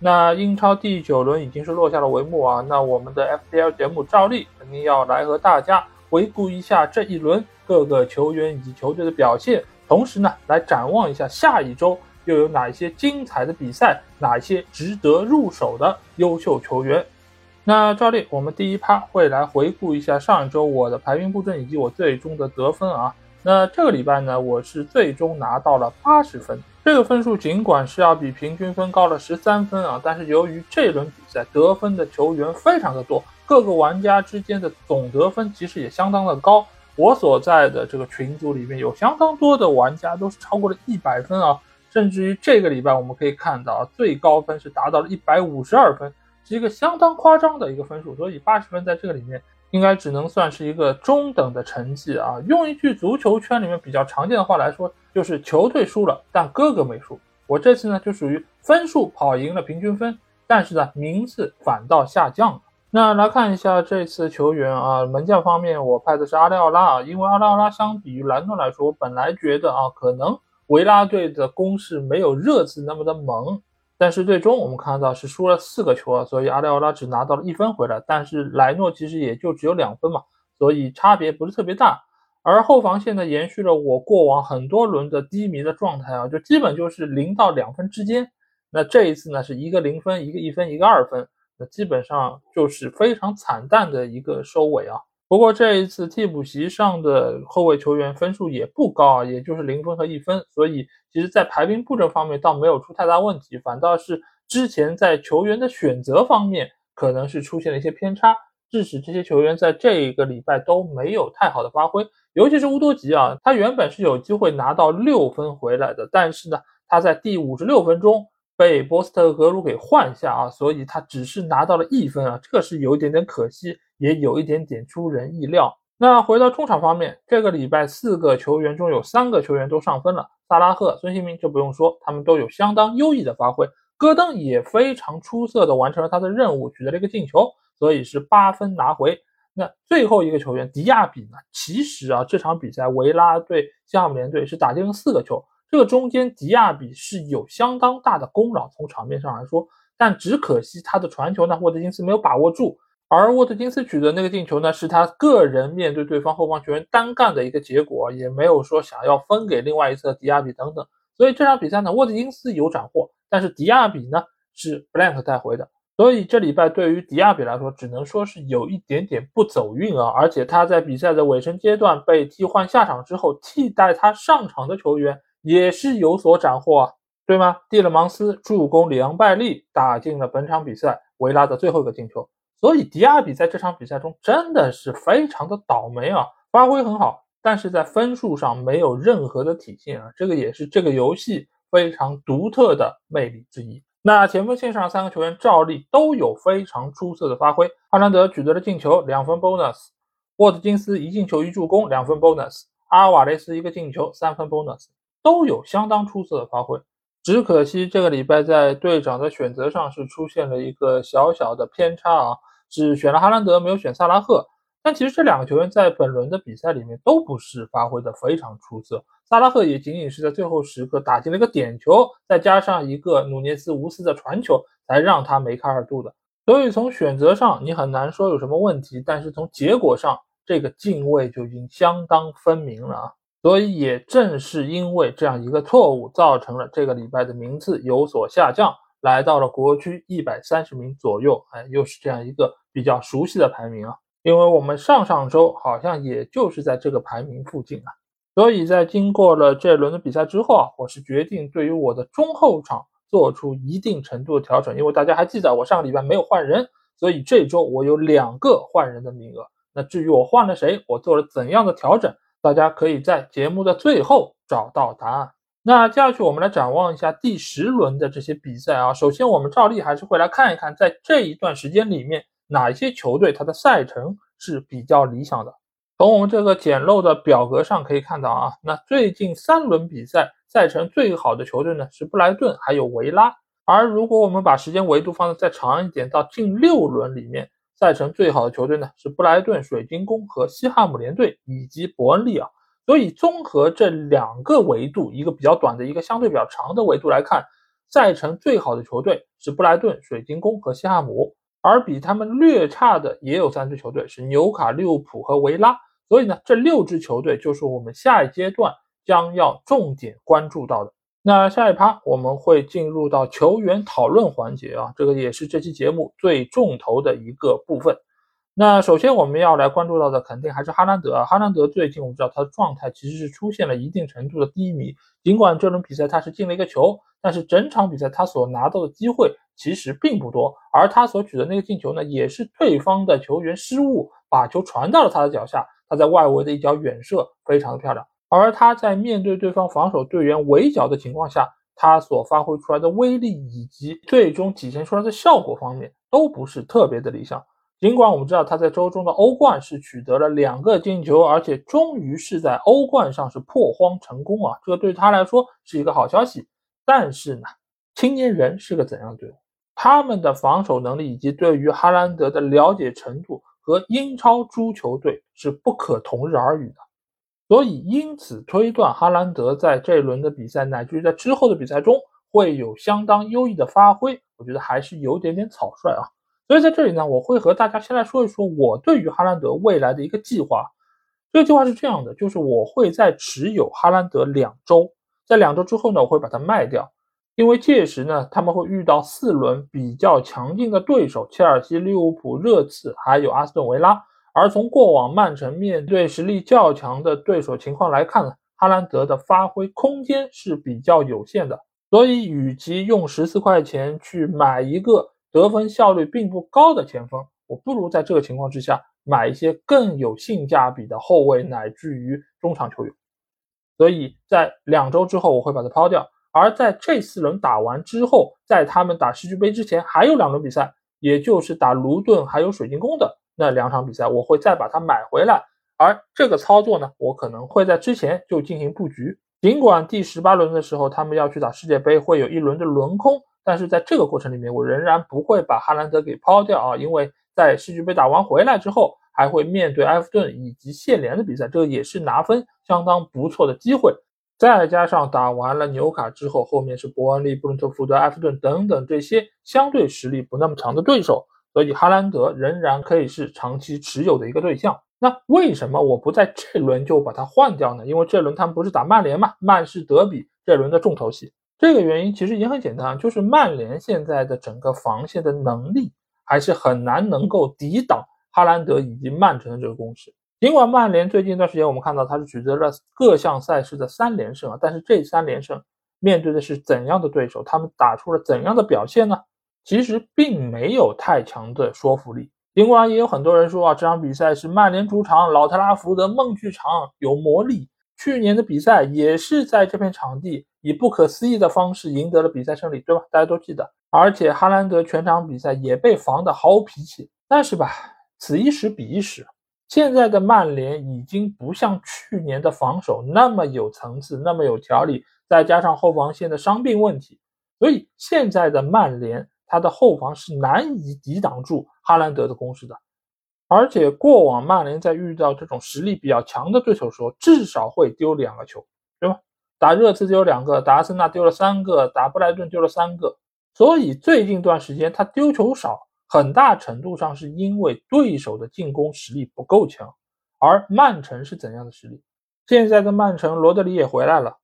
那英超第九轮已经是落下了帷幕啊，那我们的 FPL 节目照例肯定要来和大家回顾一下这一轮各个球员以及球队的表现，同时呢，来展望一下下一周又有哪些精彩的比赛，哪一些值得入手的优秀球员。那照例我们第一趴会来回顾一下上一周我的排名布阵以及我最终的得分啊。那这个礼拜呢，我是最终拿到了八十分。这个分数尽管是要比平均分高了十三分啊，但是由于这轮比赛得分的球员非常的多，各个玩家之间的总得分其实也相当的高。我所在的这个群组里面有相当多的玩家都是超过了一百分啊，甚至于这个礼拜我们可以看到最高分是达到了一百五十二分，是一个相当夸张的一个分数。所以八十分在这个里面应该只能算是一个中等的成绩啊。用一句足球圈里面比较常见的话来说。就是球队输了，但哥哥没输。我这次呢就属于分数跑赢了平均分，但是呢名次反倒下降了。那来看一下这次球员啊，门将方面我派的是阿利奥拉啊，因为阿利奥拉相比于兰诺来说，我本来觉得啊可能维拉队的攻势没有热刺那么的猛，但是最终我们看到是输了四个球啊，所以阿利奥拉只拿到了一分回来，但是莱诺其实也就只有两分嘛，所以差别不是特别大。而后防线呢，延续了我过往很多轮的低迷的状态啊，就基本就是零到两分之间。那这一次呢，是一个零分，一个一分，一个二分，那基本上就是非常惨淡的一个收尾啊。不过这一次替补席上的后卫球员分数也不高啊，也就是零分和一分，所以其实在排兵布阵方面倒没有出太大问题，反倒是之前在球员的选择方面可能是出现了一些偏差，致使这些球员在这一个礼拜都没有太好的发挥。尤其是乌多吉啊，他原本是有机会拿到六分回来的，但是呢，他在第五十六分钟被波斯特格鲁给换下啊，所以他只是拿到了一分啊，这个是有一点点可惜，也有一点点出人意料。那回到中场方面，这个礼拜四个球员中有三个球员都上分了，萨拉赫、孙兴民就不用说，他们都有相当优异的发挥，戈登也非常出色的完成了他的任务，取得了一个进球，所以是八分拿回。那最后一个球员迪亚比呢？其实啊，这场比赛维拉对西汉姆联队是打进了四个球，这个中间迪亚比是有相当大的功劳，从场面上来说。但只可惜他的传球呢，沃特金斯没有把握住，而沃特金斯取得那个进球呢，是他个人面对对方后方球员单干的一个结果，也没有说想要分给另外一侧迪亚比等等。所以这场比赛呢，沃特金斯有斩获，但是迪亚比呢是 blank 带回的。所以这礼拜对于迪亚比来说，只能说是有一点点不走运啊！而且他在比赛的尾声阶段被替换下场之后，替代他上场的球员也是有所斩获啊，对吗？蒂勒芒斯助攻里昂拜利打进了本场比赛维拉的最后一个进球。所以迪亚比在这场比赛中真的是非常的倒霉啊！发挥很好，但是在分数上没有任何的体现啊！这个也是这个游戏非常独特的魅力之一。那前锋线上三个球员照例都有非常出色的发挥。哈兰德取得了进球，两分 bonus；沃特金斯一进球一助攻，两分 bonus；阿瓦雷斯一个进球，三分 bonus，都有相当出色的发挥。只可惜这个礼拜在队长的选择上是出现了一个小小的偏差啊，是选了哈兰德，没有选萨拉赫。但其实这两个球员在本轮的比赛里面都不是发挥的非常出色，萨拉赫也仅仅是在最后时刻打进了一个点球，再加上一个努涅斯无私的传球，才让他梅开二度的。所以从选择上你很难说有什么问题，但是从结果上这个泾渭就已经相当分明了啊。所以也正是因为这样一个错误，造成了这个礼拜的名次有所下降，来到了国区一百三十名左右。哎，又是这样一个比较熟悉的排名啊。因为我们上上周好像也就是在这个排名附近啊，所以在经过了这轮的比赛之后啊，我是决定对于我的中后场做出一定程度的调整。因为大家还记得我上个礼拜没有换人，所以这周我有两个换人的名额。那至于我换了谁，我做了怎样的调整，大家可以在节目的最后找到答案。那接下去我们来展望一下第十轮的这些比赛啊。首先我们照例还是会来看一看，在这一段时间里面。哪些球队它的赛程是比较理想的。从我们这个简陋的表格上可以看到啊，那最近三轮比赛赛程最好的球队呢是布莱顿还有维拉。而如果我们把时间维度放的再长一点，到近六轮里面，赛程最好的球队呢是布莱顿、水晶宫和西汉姆联队以及伯恩利啊。所以综合这两个维度，一个比较短的，一个相对比较长的维度来看，赛程最好的球队是布莱顿、水晶宫和西汉姆，而比他们略差的也有三支球队是纽卡、利物浦和维拉。所以呢，这六支球队就是我们下一阶段将要重点关注到的。那下一趴我们会进入到球员讨论环节啊，这个也是这期节目最重头的一个部分。那首先我们要来关注到的肯定还是哈兰德，哈兰德最近我们知道他的状态其实是出现了一定程度的低迷，尽管这轮比赛他是进了一个球，但是整场比赛他所拿到的机会其实并不多，而他所取得那个进球呢，也是对方的球员失误把球传到了他的脚下，他在外围的一脚远射非常的漂亮。而他在面对对方防守队员围剿的情况下，他所发挥出来的威力以及最终体现出来的效果方面都不是特别的理想。尽管我们知道他在周中的欧冠是取得了两个进球，而且终于是在欧冠上是破荒成功啊，这个对他来说是一个好消息。但是呢，青年人是个怎样的队伍？他们的防守能力以及对于哈兰德的了解程度和英超诸球队是不可同日而语的。所以，因此推断哈兰德在这一轮的比赛，乃至于在之后的比赛中会有相当优异的发挥，我觉得还是有点点草率啊。所以在这里呢，我会和大家先来说一说我对于哈兰德未来的一个计划。这个计划是这样的，就是我会在持有哈兰德两周，在两周之后呢，我会把它卖掉，因为届时呢，他们会遇到四轮比较强劲的对手：切尔西、利物浦、热刺，还有阿斯顿维拉。而从过往曼城面对实力较强的对手情况来看呢，哈兰德的发挥空间是比较有限的，所以与其用十四块钱去买一个得分效率并不高的前锋，我不如在这个情况之下买一些更有性价比的后卫乃至于中场球员。所以在两周之后我会把它抛掉，而在这四轮打完之后，在他们打世俱杯之前还有两轮比赛，也就是打卢顿还有水晶宫的。那两场比赛我会再把它买回来，而这个操作呢，我可能会在之前就进行布局。尽管第十八轮的时候他们要去打世界杯，会有一轮的轮空，但是在这个过程里面，我仍然不会把哈兰德给抛掉啊，因为在世俱杯打完回来之后，还会面对埃弗顿以及谢联的比赛，这也是拿分相当不错的机会。再加上打完了纽卡之后，后面是伯恩利、布伦特福德、埃弗顿等等这些相对实力不那么强的对手。所以哈兰德仍然可以是长期持有的一个对象。那为什么我不在这轮就把它换掉呢？因为这轮他们不是打曼联嘛，曼市德比这轮的重头戏。这个原因其实也很简单，就是曼联现在的整个防线的能力还是很难能够抵挡哈兰德以及曼城的这个攻势。尽管曼联最近一段时间我们看到他是取得了各项赛事的三连胜啊，但是这三连胜面对的是怎样的对手？他们打出了怎样的表现呢？其实并没有太强的说服力，尽管也有很多人说啊，这场比赛是曼联主场，老特拉福德梦剧场有魔力。去年的比赛也是在这片场地以不可思议的方式赢得了比赛胜利，对吧？大家都记得。而且哈兰德全场比赛也被防得毫无脾气。但是吧，此一时彼一时，现在的曼联已经不像去年的防守那么有层次，那么有条理，再加上后防线的伤病问题，所以现在的曼联。他的后防是难以抵挡住哈兰德的攻势的，而且过往曼联在遇到这种实力比较强的对手时候，至少会丢两个球，打热刺丢两个，打阿森纳丢了三个，打布莱顿丢了三个。所以最近一段时间他丢球少，很大程度上是因为对手的进攻实力不够强。而曼城是怎样的实力？现在的曼城，罗德里也回来了，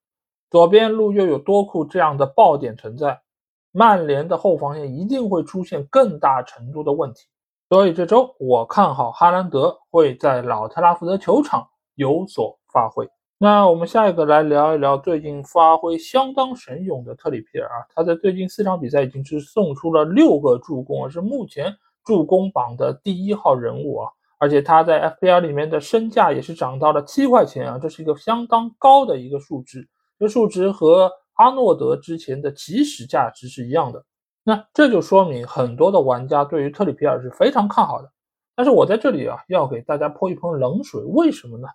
左边路又有多库这样的爆点存在。曼联的后防线一定会出现更大程度的问题，所以这周我看好哈兰德会在老特拉福德球场有所发挥。那我们下一个来聊一聊最近发挥相当神勇的特里皮尔啊，他在最近四场比赛已经是送出了六个助攻啊，是目前助攻榜的第一号人物啊，而且他在 FPL 里面的身价也是涨到了七块钱啊，这是一个相当高的一个数值，这数值和。阿诺德之前的起始价值是一样的，那这就说明很多的玩家对于特里皮尔是非常看好的。但是我在这里啊，要给大家泼一盆冷水，为什么呢？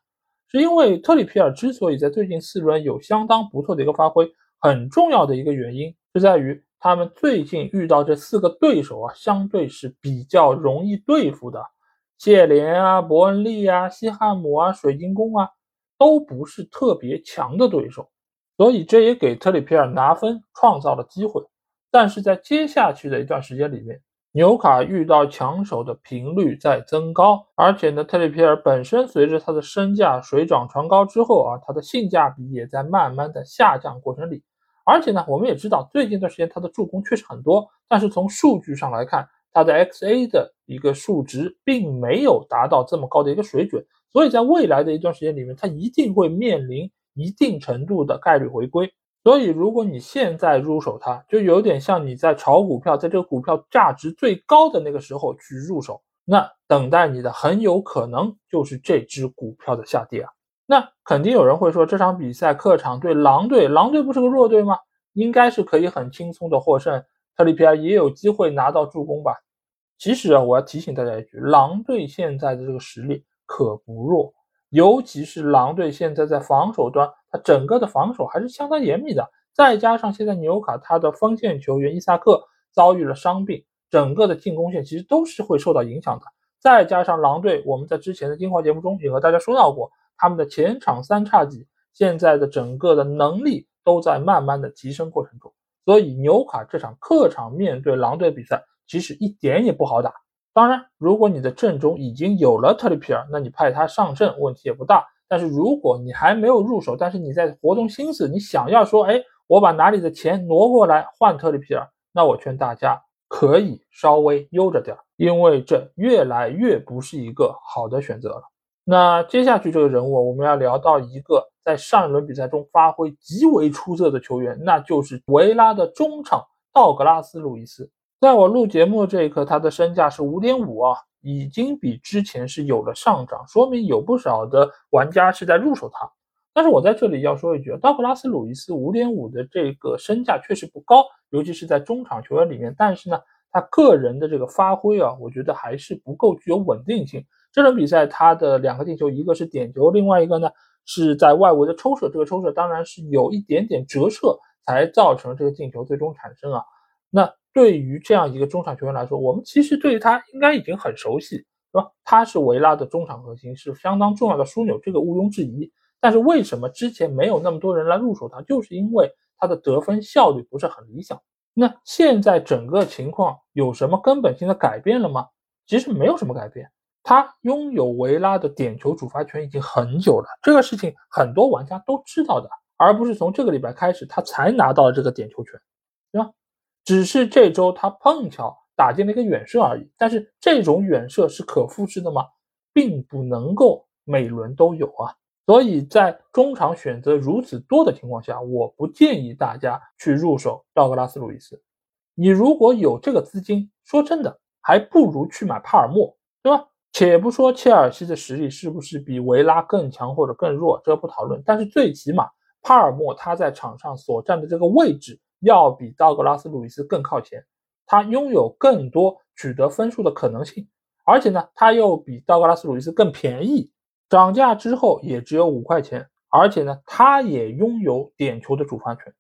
是因为特里皮尔之所以在最近四轮有相当不错的一个发挥，很重要的一个原因是在于他们最近遇到这四个对手啊，相对是比较容易对付的。谢莲啊、伯恩利啊、西汉姆啊、水晶宫啊，都不是特别强的对手，所以这也给特里皮尔拿分创造了机会。但是在接下去的一段时间里面，纽卡遇到强手的频率在增高，而且呢，特里皮尔本身随着他的身价水涨船高之后啊，他的性价比也在慢慢的下降过程里。而且呢，我们也知道最近一段时间他的助攻确实很多，但是从数据上来看，他的 XA 的一个数值并没有达到这么高的一个水准，所以在未来的一段时间里面，他一定会面临一定程度的概率回归。所以，如果你现在入手它，就有点像你在炒股票，在这个股票价值最高的那个时候去入手，那等待你的很有可能就是这只股票的下跌啊。那肯定有人会说，这场比赛客场对狼队，狼队不是个弱队吗？应该是可以很轻松的获胜，特里皮尔也有机会拿到助攻吧？其实啊，我要提醒大家一句，狼队现在的这个实力可不弱，尤其是狼队现在在防守端。他整个的防守还是相当严密的，再加上现在纽卡他的锋线球员伊萨克遭遇了伤病，整个的进攻线其实都是会受到影响的。再加上狼队，我们在之前的精华节目中也和大家说到过，他们的前场三叉戟现在的整个的能力都在慢慢的提升过程中，所以纽卡这场客场面对狼队比赛其实一点也不好打。当然，如果你的阵中已经有了特里皮尔，那你派他上阵问题也不大。但是如果你还没有入手，但是你在活动心思，你想要说，哎，我把哪里的钱挪过来换特里皮尔，那我劝大家可以稍微悠着点，因为这越来越不是一个好的选择了。那接下去这个人物，我们要聊到一个在上一轮比赛中发挥极为出色的球员，那就是维拉的中场道格拉斯·路易斯。在我录节目这一刻，他的身价是五点五啊。已经比之前是有了上涨，说明有不少的玩家是在入手它。但是我在这里要说一句，道格拉斯·鲁伊斯五点五的这个身价确实不高，尤其是在中场球员里面。但是呢，他个人的这个发挥啊，我觉得还是不够具有稳定性。这场比赛他的两个进球，一个是点球，另外一个呢是在外围的抽射。这个抽射当然是有一点点折射，才造成这个进球最终产生啊。那。对于这样一个中场球员来说，我们其实对于他应该已经很熟悉，对吧？他是维拉的中场核心，是相当重要的枢纽，这个毋庸置疑。但是为什么之前没有那么多人来入手他？就是因为他的得分效率不是很理想。那现在整个情况有什么根本性的改变了吗？其实没有什么改变。他拥有维拉的点球主罚权已经很久了，这个事情很多玩家都知道的，而不是从这个礼拜开始他才拿到了这个点球权，对吧？只是这周他碰巧打进了一个远射而已，但是这种远射是可复制的吗？并不能够每轮都有啊。所以在中场选择如此多的情况下，我不建议大家去入手道格拉斯·路易斯。你如果有这个资金，说真的，还不如去买帕尔默，对吧？且不说切尔西的实力是不是比维拉更强或者更弱，这不讨论。但是最起码帕尔默他在场上所占的这个位置。要比道格拉斯·路易斯更靠前，他拥有更多取得分数的可能性，而且呢，他又比道格拉斯·路易斯更便宜，涨价之后也只有五块钱，而且呢，他也拥有点球的主罚权。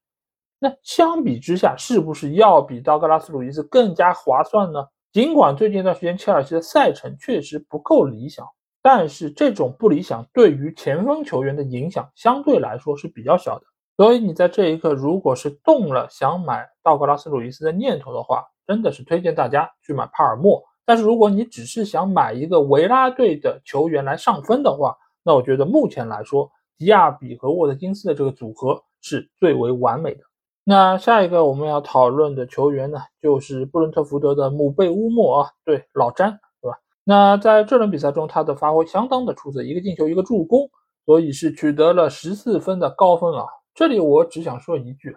那相比之下，是不是要比道格拉斯·路易斯更加划算呢？尽管最近一段时间切尔西的赛程确实不够理想，但是这种不理想对于前锋球员的影响相对来说是比较小的。所以你在这一刻，如果是动了想买道格拉斯·鲁伊斯的念头的话，真的是推荐大家去买帕尔默。但是如果你只是想买一个维拉队的球员来上分的话，那我觉得目前来说，迪亚比和沃特金斯的这个组合是最为完美的。那下一个我们要讨论的球员呢，就是布伦特福德的姆贝乌莫啊，对，老詹，对吧？那在这轮比赛中，他的发挥相当的出色，一个进球，一个助攻，所以是取得了十四分的高分啊。这里我只想说一句：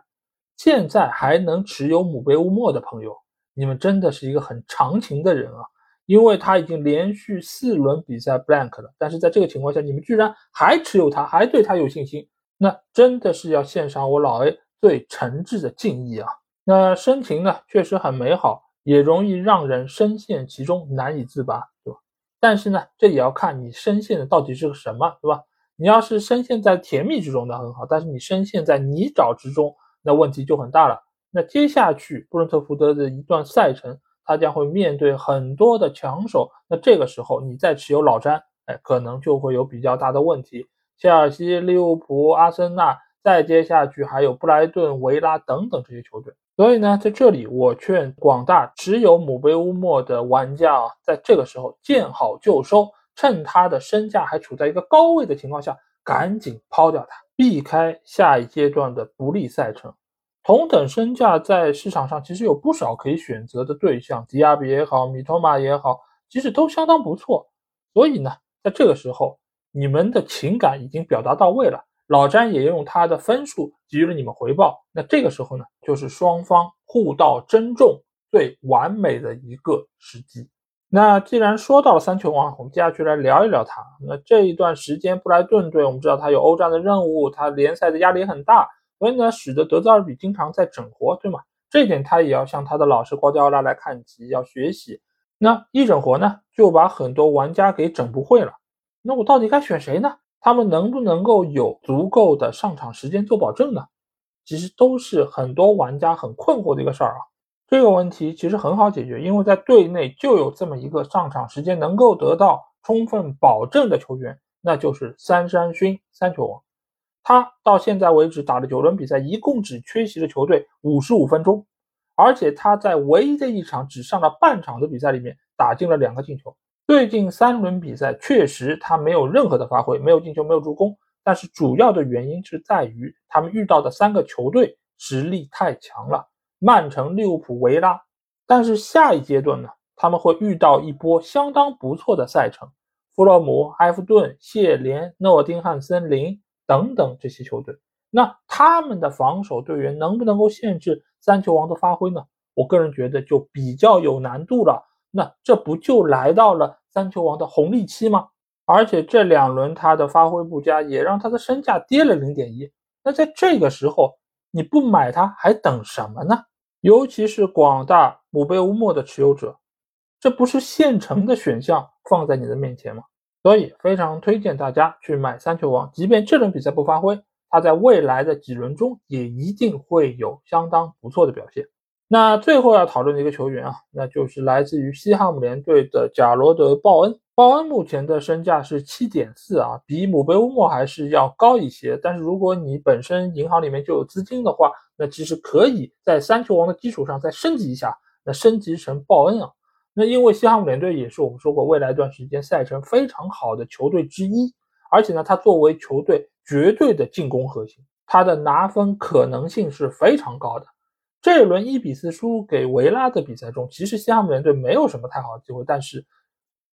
现在还能持有姆贝乌莫的朋友，你们真的是一个很长情的人啊！因为他已经连续四轮比赛 blank 了，但是在这个情况下，你们居然还持有他，还对他有信心，那真的是要献上我老 A 最诚挚的敬意啊！那深情呢，确实很美好，也容易让人深陷其中难以自拔，对吧？但是呢，这也要看你深陷的到底是个什么，对吧？你要是深陷在甜蜜之中，那很好；但是你深陷在泥沼之中，那问题就很大了。那接下去布伦特福德的一段赛程，他将会面对很多的强手，那这个时候你再持有老詹，哎，可能就会有比较大的问题。切尔西、利物浦、阿森纳，再接下去还有布莱顿、维拉等等这些球队。所以呢，在这里我劝广大持有姆贝乌莫的玩家啊，在这个时候见好就收，趁他的身价还处在一个高位的情况下，赶紧抛掉它，避开下一阶段的不利赛程。同等身价在市场上其实有不少可以选择的对象，迪亚比也好，米托马也好，其实都相当不错。所以呢，在这个时候，你们的情感已经表达到位了。老詹也用他的分数给予了你们回报，那这个时候呢，就是双方互道珍重最完美的一个时机。那既然说到了三球王，我们接下去来聊一聊他。那这一段时间，布莱顿队我们知道他有欧战的任务，他联赛的压力很大，所以呢，使得德泽尔比经常在整活，对吗？这一点他也要向他的老师瓜迪奥拉来看齐，要学习。那一整活呢，就把很多玩家给整不会了。那我到底该选谁呢？他们能不能够有足够的上场时间做保证呢？其实都是很多玩家很困惑的一个事儿啊。这个问题其实很好解决，因为在队内就有这么一个上场时间能够得到充分保证的球员，那就是三山勋三球王。他到现在为止打了九轮比赛，一共只缺席了球队五十五分钟，而且他在唯一的一场只上了半场的比赛里面打进了两个进球。最近三轮比赛确实他没有任何的发挥，没有进球，没有助攻。但是主要的原因是在于他们遇到的三个球队实力太强了，曼城、利物浦、维拉。但是下一阶段呢，他们会遇到一波相当不错的赛程，弗洛姆、埃弗顿、谢联、诺丁汉森林等等这些球队。那他们的防守队员能不能够限制三球王的发挥呢？我个人觉得就比较有难度了。那这不就来到了？三球王的红利期吗？而且这两轮他的发挥不佳，也让他的身价跌了零点一。那在这个时候，你不买他还等什么呢？尤其是广大姆贝乌莫的持有者，这不是现成的选项放在你的面前吗？所以非常推荐大家去买三球王，即便这轮比赛不发挥，他在未来的几轮中也一定会有相当不错的表现。那最后要讨论的一个球员啊，那就是来自于西汉姆联队的贾罗德·鲍恩。鲍恩目前的身价是七点四啊，比姆贝乌莫还是要高一些。但是如果你本身银行里面就有资金的话，那其实可以在三球王的基础上再升级一下，那升级成鲍恩啊。那因为西汉姆联队也是我们说过未来一段时间赛程非常好的球队之一，而且呢，他作为球队绝对的进攻核心，他的拿分可能性是非常高的。这一轮一比四输给维拉的比赛中，其实西汉姆联队没有什么太好的机会，但是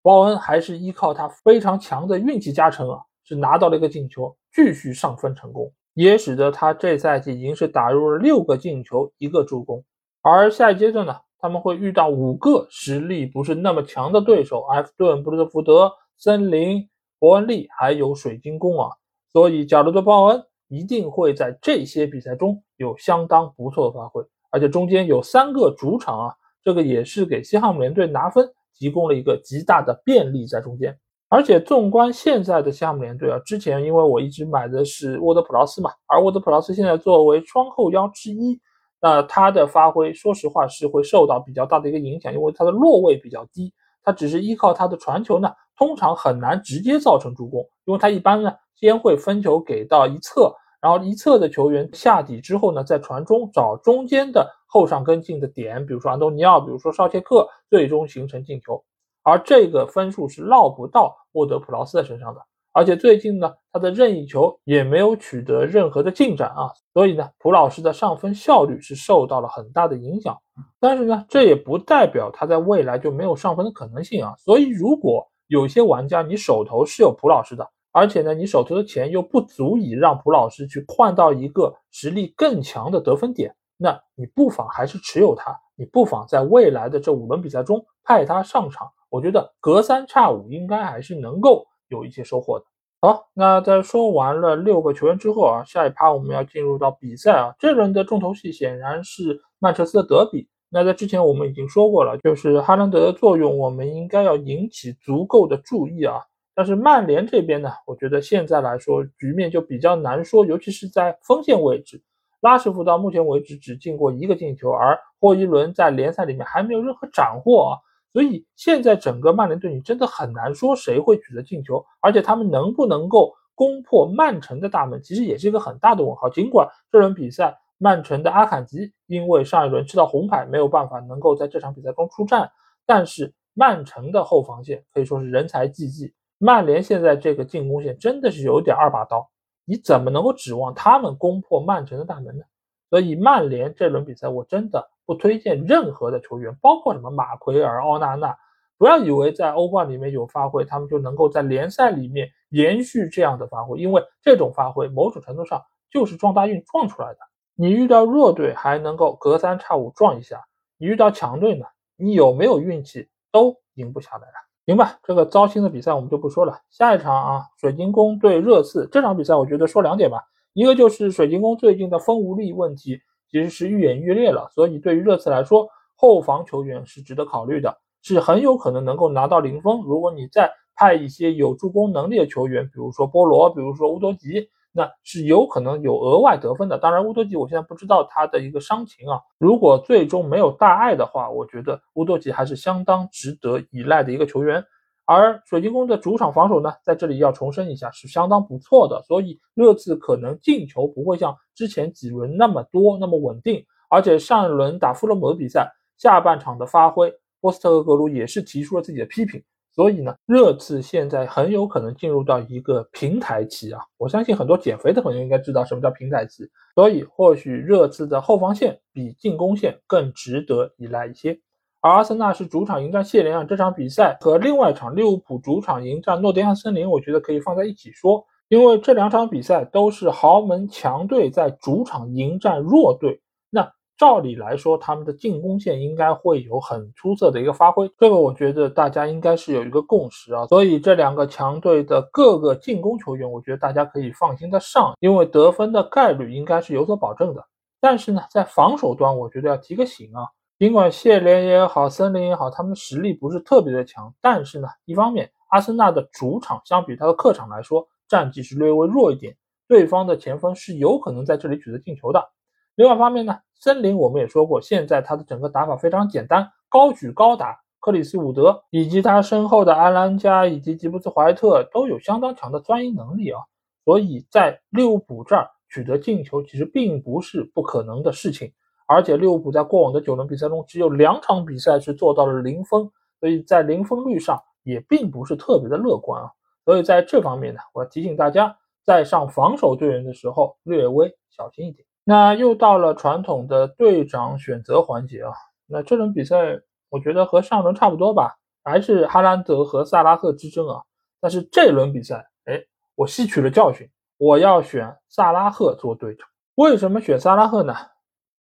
鲍恩还是依靠他非常强的运气加成啊，是拿到了一个进球，继续上分成功，也使得他这赛季已经是打入了六个进球，一个助攻。而下一阶段呢，他们会遇到五个实力不是那么强的对手：埃弗顿、布伦特福德、森林、伯恩利，还有水晶宫啊。所以，贾罗德·鲍恩一定会在这些比赛中有相当不错的发挥。而且中间有三个主场啊，这个也是给西汉姆联队拿分提供了一个极大的便利在中间。而且纵观现在的西汉姆联队啊，之前因为我一直买的是沃德普劳斯嘛，而沃德普劳斯现在作为双后腰之一，那他的发挥说实话是会受到比较大的一个影响，因为他的落位比较低，他只是依靠他的传球呢，通常很难直接造成助攻，因为他一般呢先会分球给到一侧。然后一侧的球员下底之后呢，在传中找中间的后上跟进的点，比如说安东尼奥，比如说绍切克，最终形成进球。而这个分数是落不到沃德普劳斯的身上的。而且最近呢，他的任意球也没有取得任何的进展啊，所以呢，普老师的上分效率是受到了很大的影响。但是呢，这也不代表他在未来就没有上分的可能性啊。所以如果有些玩家你手头是有普老师的，而且呢，你手头的钱又不足以让普老师去换到一个实力更强的得分点，那你不妨还是持有他，你不妨在未来的这五轮比赛中派他上场，我觉得隔三差五应该还是能够有一些收获的。好，那在说完了六个球员之后啊，下一趴我们要进入到比赛啊，这轮的重头戏显然是曼彻斯特德比。那在之前我们已经说过了，就是哈兰德的作用，我们应该要引起足够的注意啊。但是曼联这边呢，我觉得现在来说局面就比较难说，尤其是在锋线位置，拉什福到目前为止只进过一个进球，而霍伊伦在联赛里面还没有任何斩获啊。所以现在整个曼联队你真的很难说谁会取得进球，而且他们能不能够攻破曼城的大门，其实也是一个很大的问号。尽管这轮比赛。曼城的阿坎吉因为上一轮吃到红牌，没有办法能够在这场比赛中出战。但是曼城的后防线可以说是人才济济，曼联现在这个进攻线真的是有点二把刀，你怎么能够指望他们攻破曼城的大门呢？所以曼联这轮比赛我真的不推荐任何的球员，包括什么马奎尔、奥纳纳，不要以为在欧冠里面有发挥，他们就能够在联赛里面延续这样的发挥，因为这种发挥某种程度上就是撞大运撞出来的。你遇到弱队还能够隔三差五撞一下，你遇到强队呢，你有没有运气都赢不下来了。行吧，这个糟心的比赛我们就不说了。下一场啊，水晶宫对热刺这场比赛，我觉得说两点吧，一个就是水晶宫最近的锋无力问题其实是愈演愈烈了，所以对于热刺来说，后防球员是值得考虑的，是很有可能能够拿到零封。如果你再派一些有助攻能力的球员，比如说波罗，比如说乌多吉。那是有可能有额外得分的。当然，乌多吉我现在不知道他的一个伤情啊。如果最终没有大碍的话，我觉得乌多吉还是相当值得依赖的一个球员。而水晶宫的主场防守呢，在这里要重申一下，是相当不错的。所以热刺可能进球不会像之前几轮那么多、那么稳定。而且上一轮打富勒姆的比赛，下半场的发挥，波斯特和格鲁也是提出了自己的批评。所以呢，热刺现在很有可能进入到一个平台期啊！我相信很多减肥的朋友应该知道什么叫平台期。所以或许热刺的后防线比进攻线更值得依赖一些。而阿森纳是主场迎战谢联啊，这场比赛和另外一场利物浦主场迎战诺丁汉森林，我觉得可以放在一起说，因为这两场比赛都是豪门强队在主场迎战弱队。那照理来说，他们的进攻线应该会有很出色的一个发挥，这个我觉得大家应该是有一个共识啊。所以这两个强队的各个进攻球员，我觉得大家可以放心的上，因为得分的概率应该是有所保证的。但是呢，在防守端，我觉得要提个醒啊。尽管谢联也好，森林也好，他们的实力不是特别的强，但是呢，一方面阿森纳的主场相比他的客场来说，战绩是略微弱一点，对方的前锋是有可能在这里取得进球的。另外一方面呢，森林我们也说过，现在他的整个打法非常简单，高举高打。克里斯伍德以及他身后的安兰加以及吉布斯怀特都有相当强的钻营能力啊，所以在利物浦这儿取得进球其实并不是不可能的事情。而且利物浦在过往的九轮比赛中只有两场比赛是做到了零封，所以在零封率上也并不是特别的乐观啊。所以在这方面呢，我要提醒大家，在上防守队员的时候略微小心一点。那又到了传统的队长选择环节啊！那这轮比赛我觉得和上轮差不多吧，还是哈兰德和萨拉赫之争啊。但是这轮比赛，哎，我吸取了教训，我要选萨拉赫做队长。为什么选萨拉赫呢？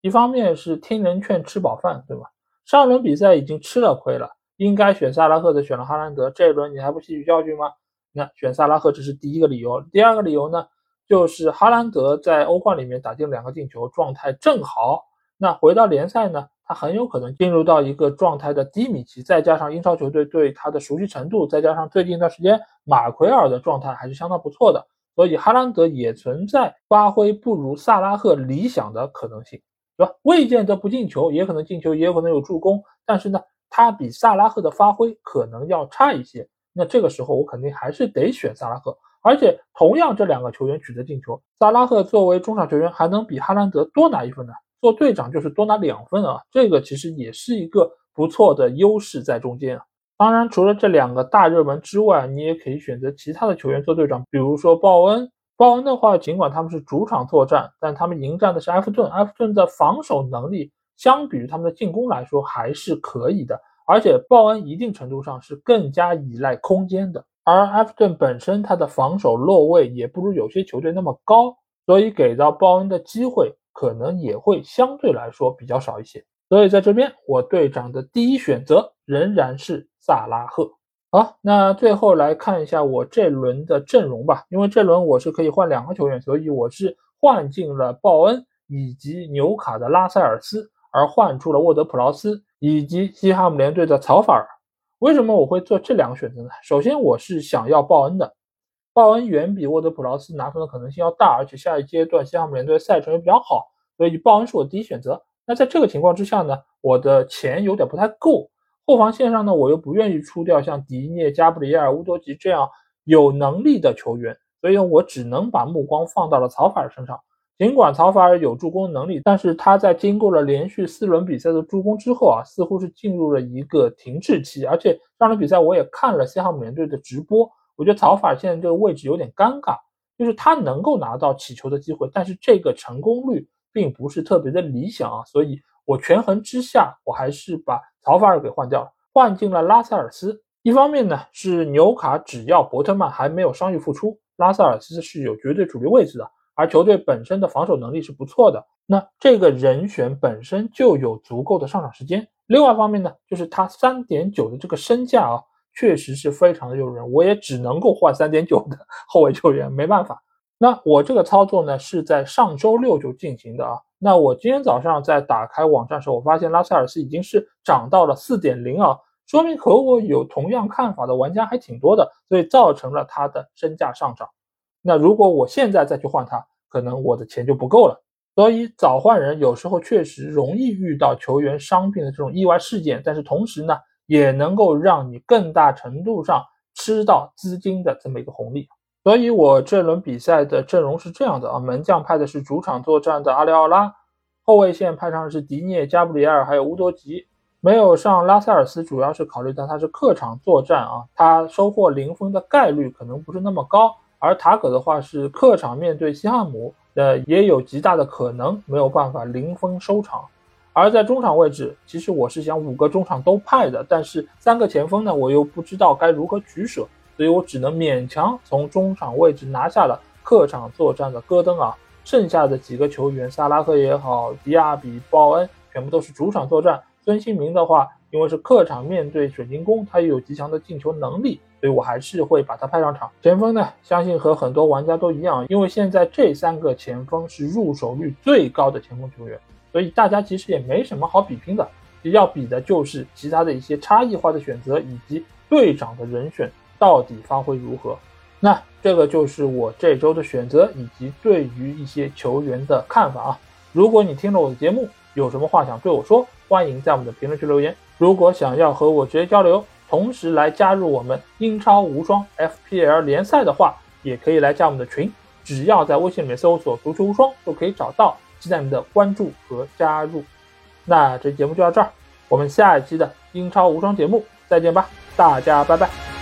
一方面是听人劝吃饱饭，对吧？上轮比赛已经吃了亏了，应该选萨拉赫的选了哈兰德，这一轮你还不吸取教训吗？那选萨拉赫这是第一个理由。第二个理由呢？就是哈兰德在欧冠里面打进两个进球，状态正好。那回到联赛呢，他很有可能进入到一个状态的低迷期。再加上英超球队对他的熟悉程度，再加上最近一段时间马奎尔的状态还是相当不错的，所以哈兰德也存在发挥不如萨拉赫理想的可能性，对吧？未见得不进球，也可能进球，也有可能有助攻，但是呢，他比萨拉赫的发挥可能要差一些。那这个时候我肯定还是得选萨拉赫。而且同样，这两个球员取得进球，萨拉赫作为中场球员还能比哈兰德多拿一分呢。做队长就是多拿两分啊，这个其实也是一个不错的优势在中间啊。当然，除了这两个大热门之外，你也可以选择其他的球员做队长，比如说鲍恩。鲍恩的话，尽管他们是主场作战，但他们迎战的是埃弗顿，埃弗顿的防守能力相比于他们的进攻来说还是可以的。而且鲍恩一定程度上是更加依赖空间的。而埃弗顿本身，他的防守落位也不如有些球队那么高，所以给到鲍恩的机会可能也会相对来说比较少一些。所以在这边，我队长的第一选择仍然是萨拉赫。好，那最后来看一下我这轮的阵容吧。因为这轮我是可以换两个球员，所以我是换进了鲍恩以及纽卡的拉塞尔斯，而换出了沃德普劳斯以及西汉姆联队的曹法尔。为什么我会做这两个选择呢？首先，我是想要鲍恩的，鲍恩远比沃德普劳斯拿分的可能性要大，而且下一阶段西汉姆联队赛程也比较好，所以鲍恩是我第一选择。那在这个情况之下呢，我的钱有点不太够，后防线上呢，我又不愿意出掉像迪涅、加布里埃尔、乌多吉这样有能力的球员，所以我只能把目光放到了曹法尔身上。尽管曹法尔有助攻能力，但是他在经过了连续四轮比赛的助攻之后啊，似乎是进入了一个停滞期。而且上轮比赛我也看了西汉姆联队的直播，我觉得曹法尔现在这个位置有点尴尬，就是他能够拿到起球的机会，但是这个成功率并不是特别的理想啊。所以我权衡之下，我还是把曹法尔给换掉了，换进了拉塞尔斯。一方面呢，是纽卡只要伯特曼还没有伤愈复出，拉塞尔斯是有绝对主力位置的。而球队本身的防守能力是不错的，那这个人选本身就有足够的上场时间。另外一方面呢，就是他三点九的这个身价啊，确实是非常的诱人。我也只能够换三点九的后卫球员，没办法。那我这个操作呢，是在上周六就进行的啊。那我今天早上在打开网站的时候，我发现拉塞尔斯已经是涨到了四点零啊，说明和我有同样看法的玩家还挺多的，所以造成了他的身价上涨。那如果我现在再去换他，可能我的钱就不够了。所以早换人有时候确实容易遇到球员伤病的这种意外事件，但是同时呢，也能够让你更大程度上吃到资金的这么一个红利。所以我这轮比赛的阵容是这样的啊，门将派的是主场作战的阿里奥拉，后卫线派上的是迪涅、加布里埃尔还有乌多吉，没有上拉塞尔斯，主要是考虑到他是客场作战啊，他收获零分的概率可能不是那么高。而塔可的话是客场面对西汉姆，呃，也有极大的可能没有办法零封收场。而在中场位置，其实我是想五个中场都派的，但是三个前锋呢，我又不知道该如何取舍，所以我只能勉强从中场位置拿下了客场作战的戈登啊。剩下的几个球员，萨拉赫也好，迪亚比、鲍恩，全部都是主场作战。孙兴民的话，因为是客场面对水晶宫，他也有极强的进球能力。所以我还是会把他派上场。前锋呢，相信和很多玩家都一样，因为现在这三个前锋是入手率最高的前锋球员，所以大家其实也没什么好比拼的，要比的就是其他的一些差异化的选择以及队长的人选到底发挥如何。那这个就是我这周的选择以及对于一些球员的看法啊。如果你听了我的节目，有什么话想对我说，欢迎在我们的评论区留言。如果想要和我直接交流，同时来加入我们英超无双 FPL 联赛的话，也可以来加我们的群，只要在微信里面搜索“足球无双”就可以找到，期待您的关注和加入。那这节目就到这儿，我们下一期的英超无双节目再见吧，大家拜拜。